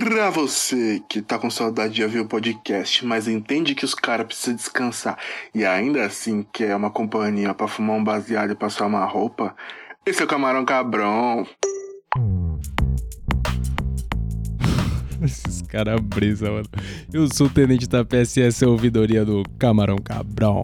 Pra você que tá com saudade de ouvir o podcast, mas entende que os caras precisam descansar e ainda assim quer uma companhia para fumar um baseado e passar uma roupa, esse é o Camarão Cabrão. Esses caras brisa, mano. Eu sou o tenente da PSS, ouvidoria do Camarão Cabrão.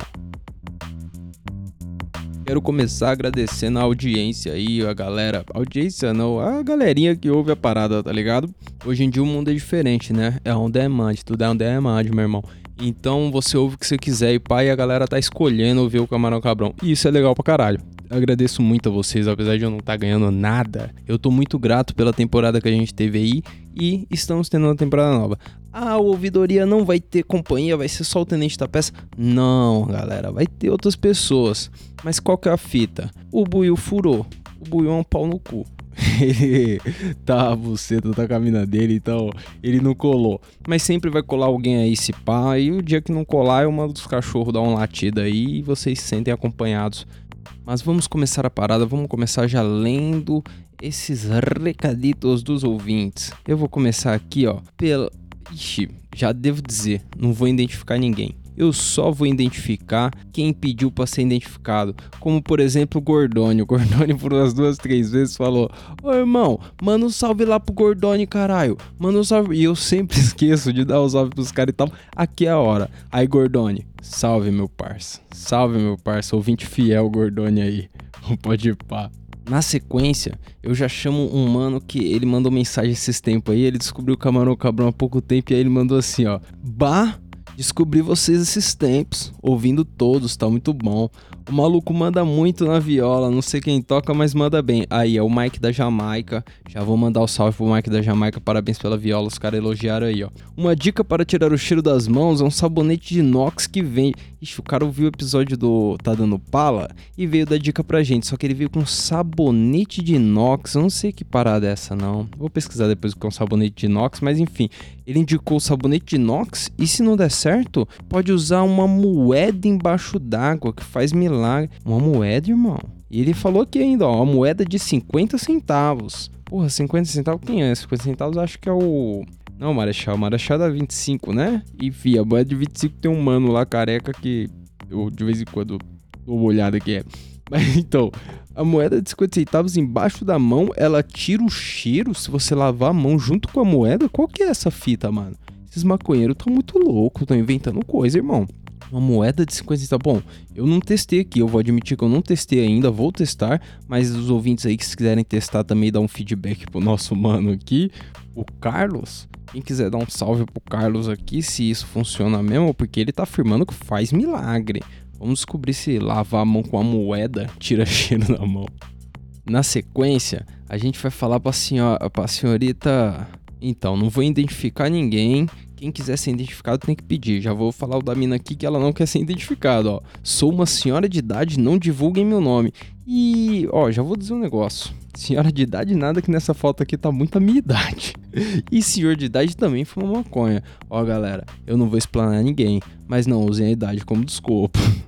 Quero começar agradecendo a audiência aí, a galera. Audiência não, a galerinha que ouve a parada, tá ligado? Hoje em dia o mundo é diferente, né? É on demand, tudo é on demand, meu irmão. Então você ouve o que você quiser e pai, a galera tá escolhendo ouvir o Camarão Cabrão. E isso é legal pra caralho agradeço muito a vocês, apesar de eu não estar tá ganhando nada. Eu tô muito grato pela temporada que a gente teve aí e estamos tendo uma temporada nova. Ah, a ouvidoria não vai ter companhia, vai ser só o Tenente da Peça? Não, galera, vai ter outras pessoas. Mas qual que é a fita? O Buiu furou. O Buiu é um pau no cu. ele tá a buceta tá mina dele, então ele não colou. Mas sempre vai colar alguém aí se pá, e o dia que não colar eu mando os cachorros dar um latido aí e vocês se sentem acompanhados mas vamos começar a parada, vamos começar já lendo esses recaditos dos ouvintes. Eu vou começar aqui, ó, pela. Ixi, já devo dizer, não vou identificar ninguém eu só vou identificar quem pediu para ser identificado. Como por exemplo o Gordone. O Gordone por umas duas, três vezes falou: Ô irmão, manda um salve lá pro Gordone, caralho. Manda um salve. E eu sempre esqueço de dar os salve pros caras e tal. Aqui é a hora. Aí, Gordone, salve meu parça. Salve meu parça, ouvinte fiel Gordone aí. Pode ir pá. Na sequência, eu já chamo um mano que ele mandou mensagem esses tempos aí. Ele descobriu o Camarão Cabrão há pouco tempo e aí ele mandou assim, ó. Bah, Descobri vocês esses tempos, ouvindo todos, tá muito bom. O maluco manda muito na viola, não sei quem toca, mas manda bem. Aí é o Mike da Jamaica. Já vou mandar o salve pro Mike da Jamaica, parabéns pela viola, os caras elogiaram aí, ó. Uma dica para tirar o cheiro das mãos é um sabonete de inox que vem. Ixi, o cara ouviu o episódio do Tá Dando Pala e veio dar dica pra gente, só que ele veio com sabonete de inox. Eu não sei que parada é essa, não. Vou pesquisar depois que é um sabonete de inox, mas enfim, ele indicou o sabonete de inox e se não der certo, pode usar uma moeda embaixo d'água que faz milagre. Uma moeda, irmão. E ele falou aqui ainda, ó, uma moeda de 50 centavos. Porra, 50 centavos quem é? 50 centavos acho que é o. Não, Marechal. Marechal dá 25, né? Enfim, a moeda de 25 tem um mano lá careca que eu de vez em quando dou uma olhada que é. Mas então, a moeda de 50 centavos embaixo da mão, ela tira o cheiro se você lavar a mão junto com a moeda? Qual que é essa fita, mano? Esses maconheiros estão muito loucos, estão inventando coisa, irmão. Uma moeda de 50 centavos. Bom, eu não testei aqui, eu vou admitir que eu não testei ainda, vou testar, mas os ouvintes aí que se quiserem testar também dá um feedback pro nosso mano aqui, o Carlos. Quem quiser dar um salve pro Carlos aqui, se isso funciona mesmo, porque ele tá afirmando que faz milagre. Vamos descobrir se lavar a mão com a moeda tira cheiro da mão. Na sequência, a gente vai falar pra, senhora, pra senhorita. Então, não vou identificar ninguém. Quem quiser ser identificado tem que pedir. Já vou falar o da mina aqui que ela não quer ser identificada, ó. Sou uma senhora de idade, não divulguem meu nome. E, ó, já vou dizer um negócio. Senhora de idade nada que nessa foto aqui tá muito a minha idade. E senhor de idade também foi uma maconha. Ó, galera, eu não vou explanar ninguém, mas não usem a idade como desculpa.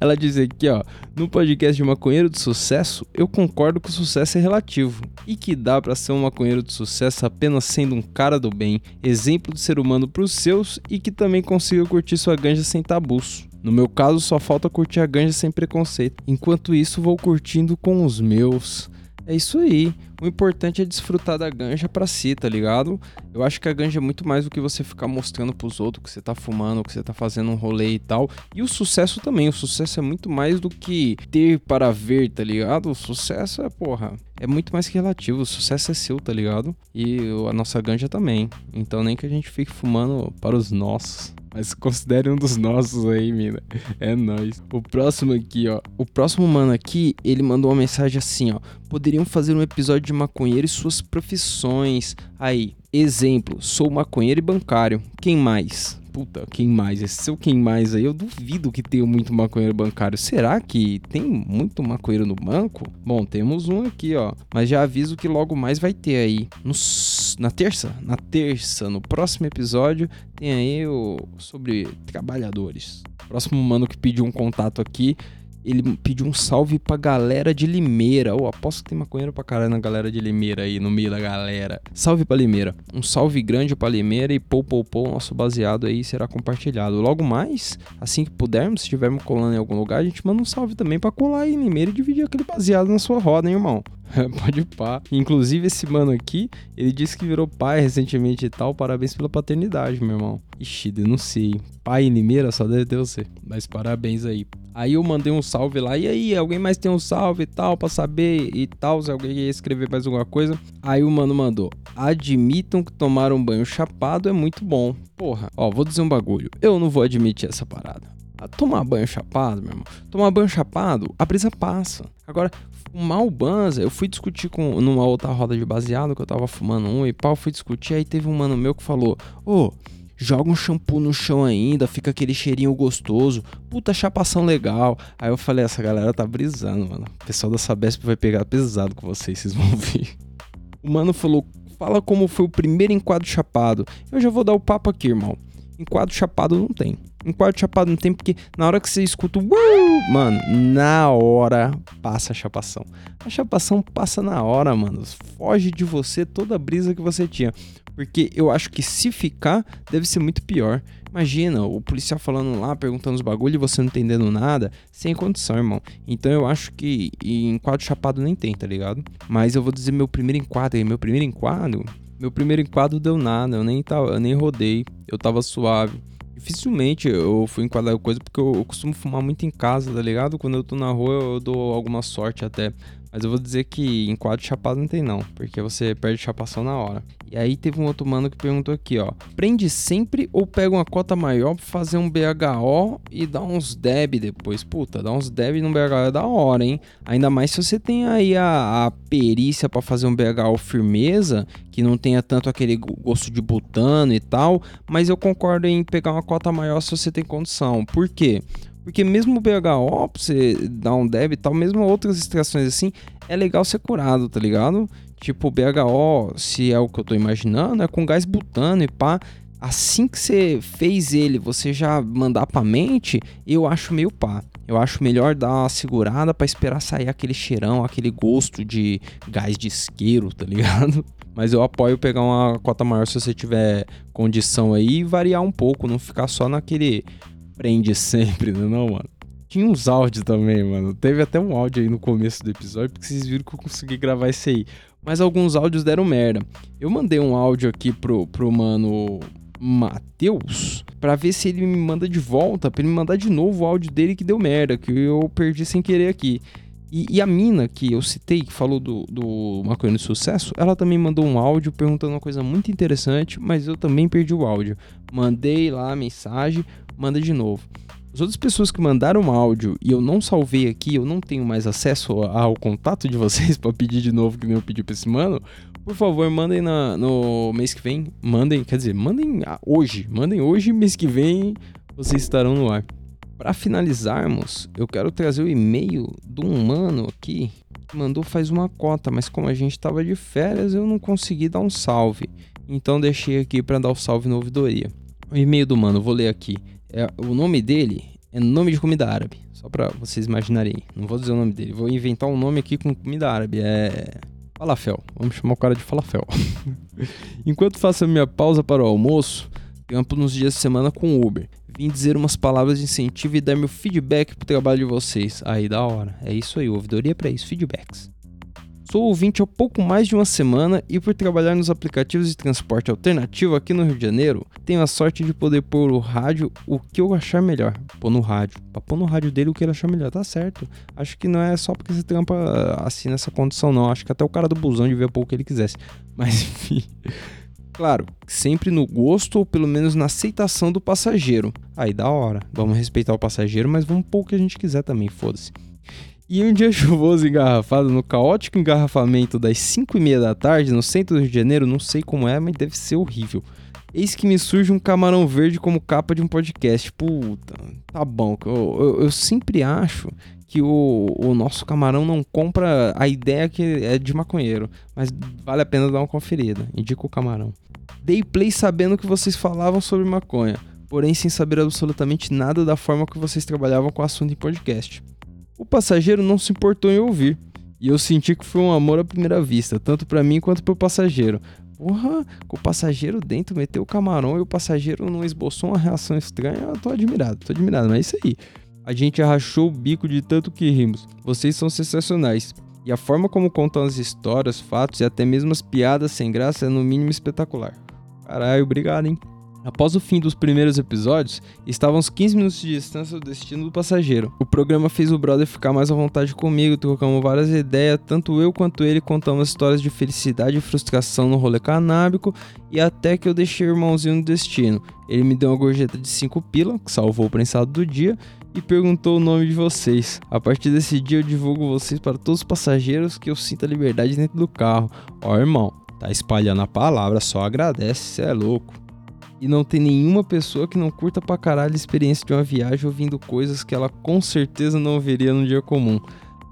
Ela diz aqui, ó, no podcast de maconheiro de sucesso, eu concordo que o sucesso é relativo e que dá para ser um maconheiro de sucesso apenas sendo um cara do bem, exemplo de ser humano para os seus e que também consiga curtir sua ganja sem tabus. No meu caso, só falta curtir a ganja sem preconceito. Enquanto isso, vou curtindo com os meus. É isso aí. O importante é desfrutar da ganja pra si, tá ligado? Eu acho que a ganja é muito mais do que você ficar mostrando pros outros que você tá fumando, que você tá fazendo um rolê e tal. E o sucesso também. O sucesso é muito mais do que ter para ver, tá ligado? O sucesso é, porra, é muito mais que relativo. O sucesso é seu, tá ligado? E a nossa ganja também. Então nem que a gente fique fumando para os nossos. Mas considere um dos nossos aí, mina. É nóis. O próximo aqui, ó. O próximo mano aqui, ele mandou uma mensagem assim, ó. Poderiam fazer um episódio de maconheiro e suas profissões. Aí, exemplo, sou maconheiro e bancário. Quem mais? puta, quem mais? Esse seu quem mais aí, eu duvido que tenha muito maconheiro bancário. Será que tem muito maconheiro no banco? Bom, temos um aqui, ó. Mas já aviso que logo mais vai ter aí. No, na terça? Na terça, no próximo episódio, tem aí o sobre trabalhadores. Próximo mano que pediu um contato aqui ele pediu um salve pra galera de Limeira. Oh, aposto que tem maconheiro pra caralho na galera de Limeira aí, no meio da galera. Salve pra Limeira. Um salve grande pra Limeira e pô, pô, pô, nosso baseado aí será compartilhado. Logo mais, assim que pudermos, se estivermos colando em algum lugar, a gente manda um salve também pra colar aí em Limeira e dividir aquele baseado na sua roda, hein, irmão? Pode pá. Inclusive, esse mano aqui, ele disse que virou pai recentemente e tal. Parabéns pela paternidade, meu irmão. Ixi, denunciei. Pai em Limeira só deve ter você. Mas parabéns aí. Aí eu mandei um salve lá. E aí, alguém mais tem um salve e tal, pra saber e tal, se alguém ia escrever mais alguma coisa. Aí o mano mandou: Admitam que tomar um banho chapado é muito bom. Porra, ó, vou dizer um bagulho. Eu não vou admitir essa parada. Tomar banho chapado, meu irmão. Tomar banho chapado, a brisa passa. Agora, fumar o banza, eu fui discutir com numa outra roda de baseado que eu tava fumando um e pau, fui discutir. Aí teve um mano meu que falou: Ô, oh, joga um shampoo no chão ainda, fica aquele cheirinho gostoso. Puta chapação legal. Aí eu falei: essa galera tá brisando, mano. O pessoal da Sabesp vai pegar pesado com vocês, vocês vão ver. O mano falou: fala como foi o primeiro enquadro chapado. Eu já vou dar o papo aqui, irmão. Enquadro chapado não tem. Enquadro chapado não tem porque na hora que você escuta o mano, na hora passa a chapação. A chapação passa na hora, mano. Foge de você toda a brisa que você tinha. Porque eu acho que se ficar, deve ser muito pior. Imagina, o policial falando lá, perguntando os bagulho e você não entendendo nada, sem condição, irmão. Então eu acho que em quadro chapado nem tem, tá ligado? Mas eu vou dizer meu primeiro enquadro aí. Meu primeiro enquadro meu primeiro enquadro deu nada, eu nem, tava, eu nem rodei, eu tava suave. Dificilmente eu fui enquadrar coisa porque eu, costumo fumar muito em casa, tá ligado? Quando eu tô na rua eu dou alguma sorte até. Mas eu vou dizer que em quadro chapado não tem não, porque você perde chapação na hora. E aí teve um outro mano que perguntou aqui, ó. Prende sempre ou pega uma cota maior pra fazer um BHO e dar uns deb depois? Puta, dar uns deb no BHO é da hora, hein? Ainda mais se você tem aí a, a perícia para fazer um BHO firmeza, que não tenha tanto aquele gosto de butano e tal. Mas eu concordo em pegar uma cota maior se você tem condição. Por quê? Mesmo o BHO, pra você dar um deb e tal, mesmo outras extrações assim, é legal ser curado, tá ligado? Tipo, o BHO, se é o que eu tô imaginando, é com gás butano e pá. Assim que você fez ele, você já mandar pra mente, eu acho meio pá. Eu acho melhor dar uma segurada para esperar sair aquele cheirão, aquele gosto de gás de isqueiro, tá ligado? Mas eu apoio pegar uma cota maior se você tiver condição aí e variar um pouco, não ficar só naquele prende sempre, né, não, mano? Tinha uns áudios também, mano. Teve até um áudio aí no começo do episódio, porque vocês viram que eu consegui gravar esse aí. Mas alguns áudios deram merda. Eu mandei um áudio aqui pro, pro mano Matheus para ver se ele me manda de volta, pra ele me mandar de novo o áudio dele que deu merda, que eu perdi sem querer aqui. E, e, a mina que eu citei, que falou do, do Maconha de Sucesso, ela também mandou um áudio perguntando uma coisa muito interessante, mas eu também perdi o áudio. Mandei lá a mensagem, manda de novo. As outras pessoas que mandaram áudio e eu não salvei aqui, eu não tenho mais acesso ao contato de vocês para pedir de novo que nem eu pedi pra esse mano. Por favor, mandem na, no mês que vem. Mandem, quer dizer, mandem hoje. Mandem hoje, mês que vem vocês estarão no ar. Para finalizarmos, eu quero trazer o e-mail de um mano aqui que mandou faz uma cota, mas como a gente estava de férias, eu não consegui dar um salve. Então deixei aqui para dar o salve no ouvidoria. O e-mail do mano, vou ler aqui. É, o nome dele é nome de comida árabe, só para vocês imaginarem. Não vou dizer o nome dele, vou inventar um nome aqui com comida árabe. É falafel. Vamos chamar o cara de falafel. Enquanto faço a minha pausa para o almoço, campo nos dias de semana com Uber vim dizer umas palavras de incentivo e dar meu feedback pro trabalho de vocês. Aí, da hora. É isso aí, ouvidoria para isso, feedbacks. Sou ouvinte há pouco mais de uma semana e por trabalhar nos aplicativos de transporte alternativo aqui no Rio de Janeiro, tenho a sorte de poder pôr o rádio o que eu achar melhor. Pôr no rádio. Pra pôr no rádio dele o que ele achar melhor, tá certo. Acho que não é só porque você trampa assim nessa condição, não. Acho que até o cara do busão devia pôr o que ele quisesse. Mas enfim. Claro, sempre no gosto ou pelo menos na aceitação do passageiro. Aí da hora, vamos respeitar o passageiro, mas vamos pôr o que a gente quiser também, foda-se. E um dia chuvoso engarrafado no caótico engarrafamento das 5 e meia da tarde no centro do Rio de Janeiro, não sei como é, mas deve ser horrível. Eis que me surge um camarão verde como capa de um podcast. Puta, tá bom. Eu, eu, eu sempre acho que o, o, nosso camarão não compra a ideia que é de maconheiro. Mas vale a pena dar uma conferida. Indica o camarão. Dei play sabendo que vocês falavam sobre maconha, porém sem saber absolutamente nada da forma que vocês trabalhavam com o assunto em podcast. O passageiro não se importou em ouvir. E eu senti que foi um amor à primeira vista, tanto para mim quanto pro passageiro. Porra, com o passageiro dentro, meteu o camarão e o passageiro não esboçou uma reação estranha. Eu tô admirado, tô admirado, mas é isso aí. A gente arrachou o bico de tanto que rimos. Vocês são sensacionais. E a forma como contam as histórias, fatos e até mesmo as piadas sem graça é no mínimo espetacular. Caralho, obrigado, hein? Após o fim dos primeiros episódios, estávamos 15 minutos de distância do destino do passageiro. O programa fez o brother ficar mais à vontade comigo, trocamos várias ideias, tanto eu quanto ele contamos histórias de felicidade e frustração no rolê canábico, e até que eu deixei o irmãozinho no destino. Ele me deu uma gorjeta de 5 pila, que salvou o prensado do dia, e perguntou o nome de vocês. A partir desse dia eu divulgo vocês para todos os passageiros que eu sinta liberdade dentro do carro. Ó, irmão, tá espalhando a palavra, só agradece, cê é louco. E não tem nenhuma pessoa que não curta pra caralho a experiência de uma viagem ouvindo coisas que ela com certeza não veria no dia comum.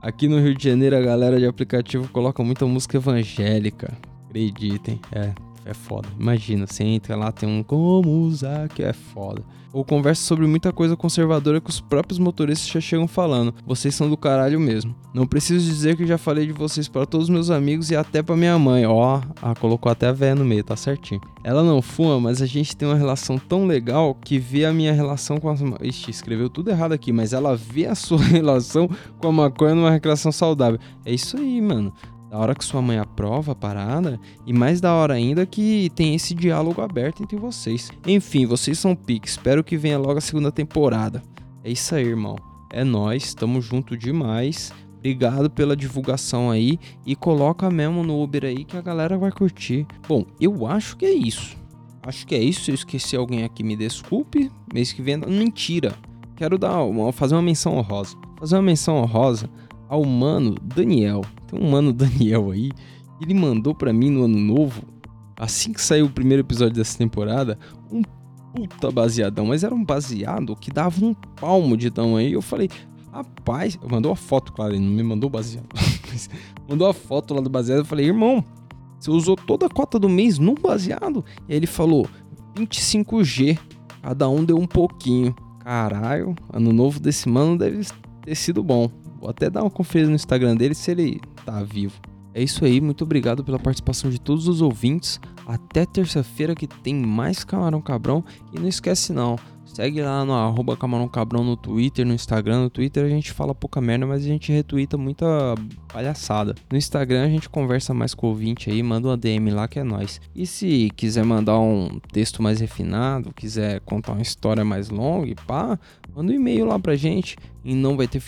Aqui no Rio de Janeiro a galera de aplicativo coloca muita música evangélica. Acreditem, é, é foda. Imagina, você entra lá, tem um como usar que é foda ou conversa sobre muita coisa conservadora que os próprios motoristas já chegam falando. Vocês são do caralho mesmo. Não preciso dizer que já falei de vocês para todos os meus amigos e até para minha mãe. Ó, oh, colocou até a véia no meio, tá certinho. Ela não fuma, mas a gente tem uma relação tão legal que vê a minha relação com as. Ixi, escreveu tudo errado aqui, mas ela vê a sua relação com a maconha numa recreação saudável. É isso aí, mano. Da hora que sua mãe aprova a parada, e mais da hora ainda que tem esse diálogo aberto entre vocês. Enfim, vocês são piques, espero que venha logo a segunda temporada. É isso aí, irmão. É nós, tamo junto demais. Obrigado pela divulgação aí e coloca mesmo no Uber aí que a galera vai curtir. Bom, eu acho que é isso. Acho que é isso. Se eu esqueci alguém aqui, me desculpe. Mês que vem, mentira. Quero dar uma, fazer uma menção honrosa. Fazer uma menção honrosa ao mano Daniel. Tem um mano Daniel aí, ele mandou para mim no ano novo, assim que saiu o primeiro episódio dessa temporada, um puta baseadão, mas era um baseado que dava um palmo de tamanho. E eu falei, rapaz, mandou a foto, claro, ele não me mandou baseado, mandou a foto lá do baseado. Eu falei, irmão, você usou toda a cota do mês num baseado? E aí ele falou, 25G, cada um deu um pouquinho. Caralho, ano novo desse mano deve ter sido bom. Vou até dar uma conferida no Instagram dele se ele tá vivo. É isso aí, muito obrigado pela participação de todos os ouvintes. Até terça-feira que tem mais Camarão Cabrão. E não esquece não, segue lá no arroba Camarão Cabrão no Twitter, no Instagram. No Twitter a gente fala pouca merda, mas a gente retuita muita palhaçada. No Instagram a gente conversa mais com o ouvinte aí, manda uma DM lá que é nós. E se quiser mandar um texto mais refinado, quiser contar uma história mais longa e pá, manda um e-mail lá pra gente em não vai ter.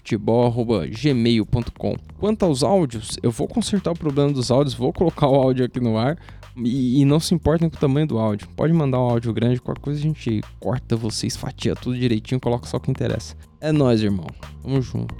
Quanto aos áudios, eu vou consertar o problema dos áudios, vou colocar o áudio aqui no ar. E, e, não se importem com o tamanho do áudio. Pode mandar um áudio grande, qualquer coisa a gente corta vocês, fatia tudo direitinho, coloca só o que interessa. É nóis, irmão. Tamo junto.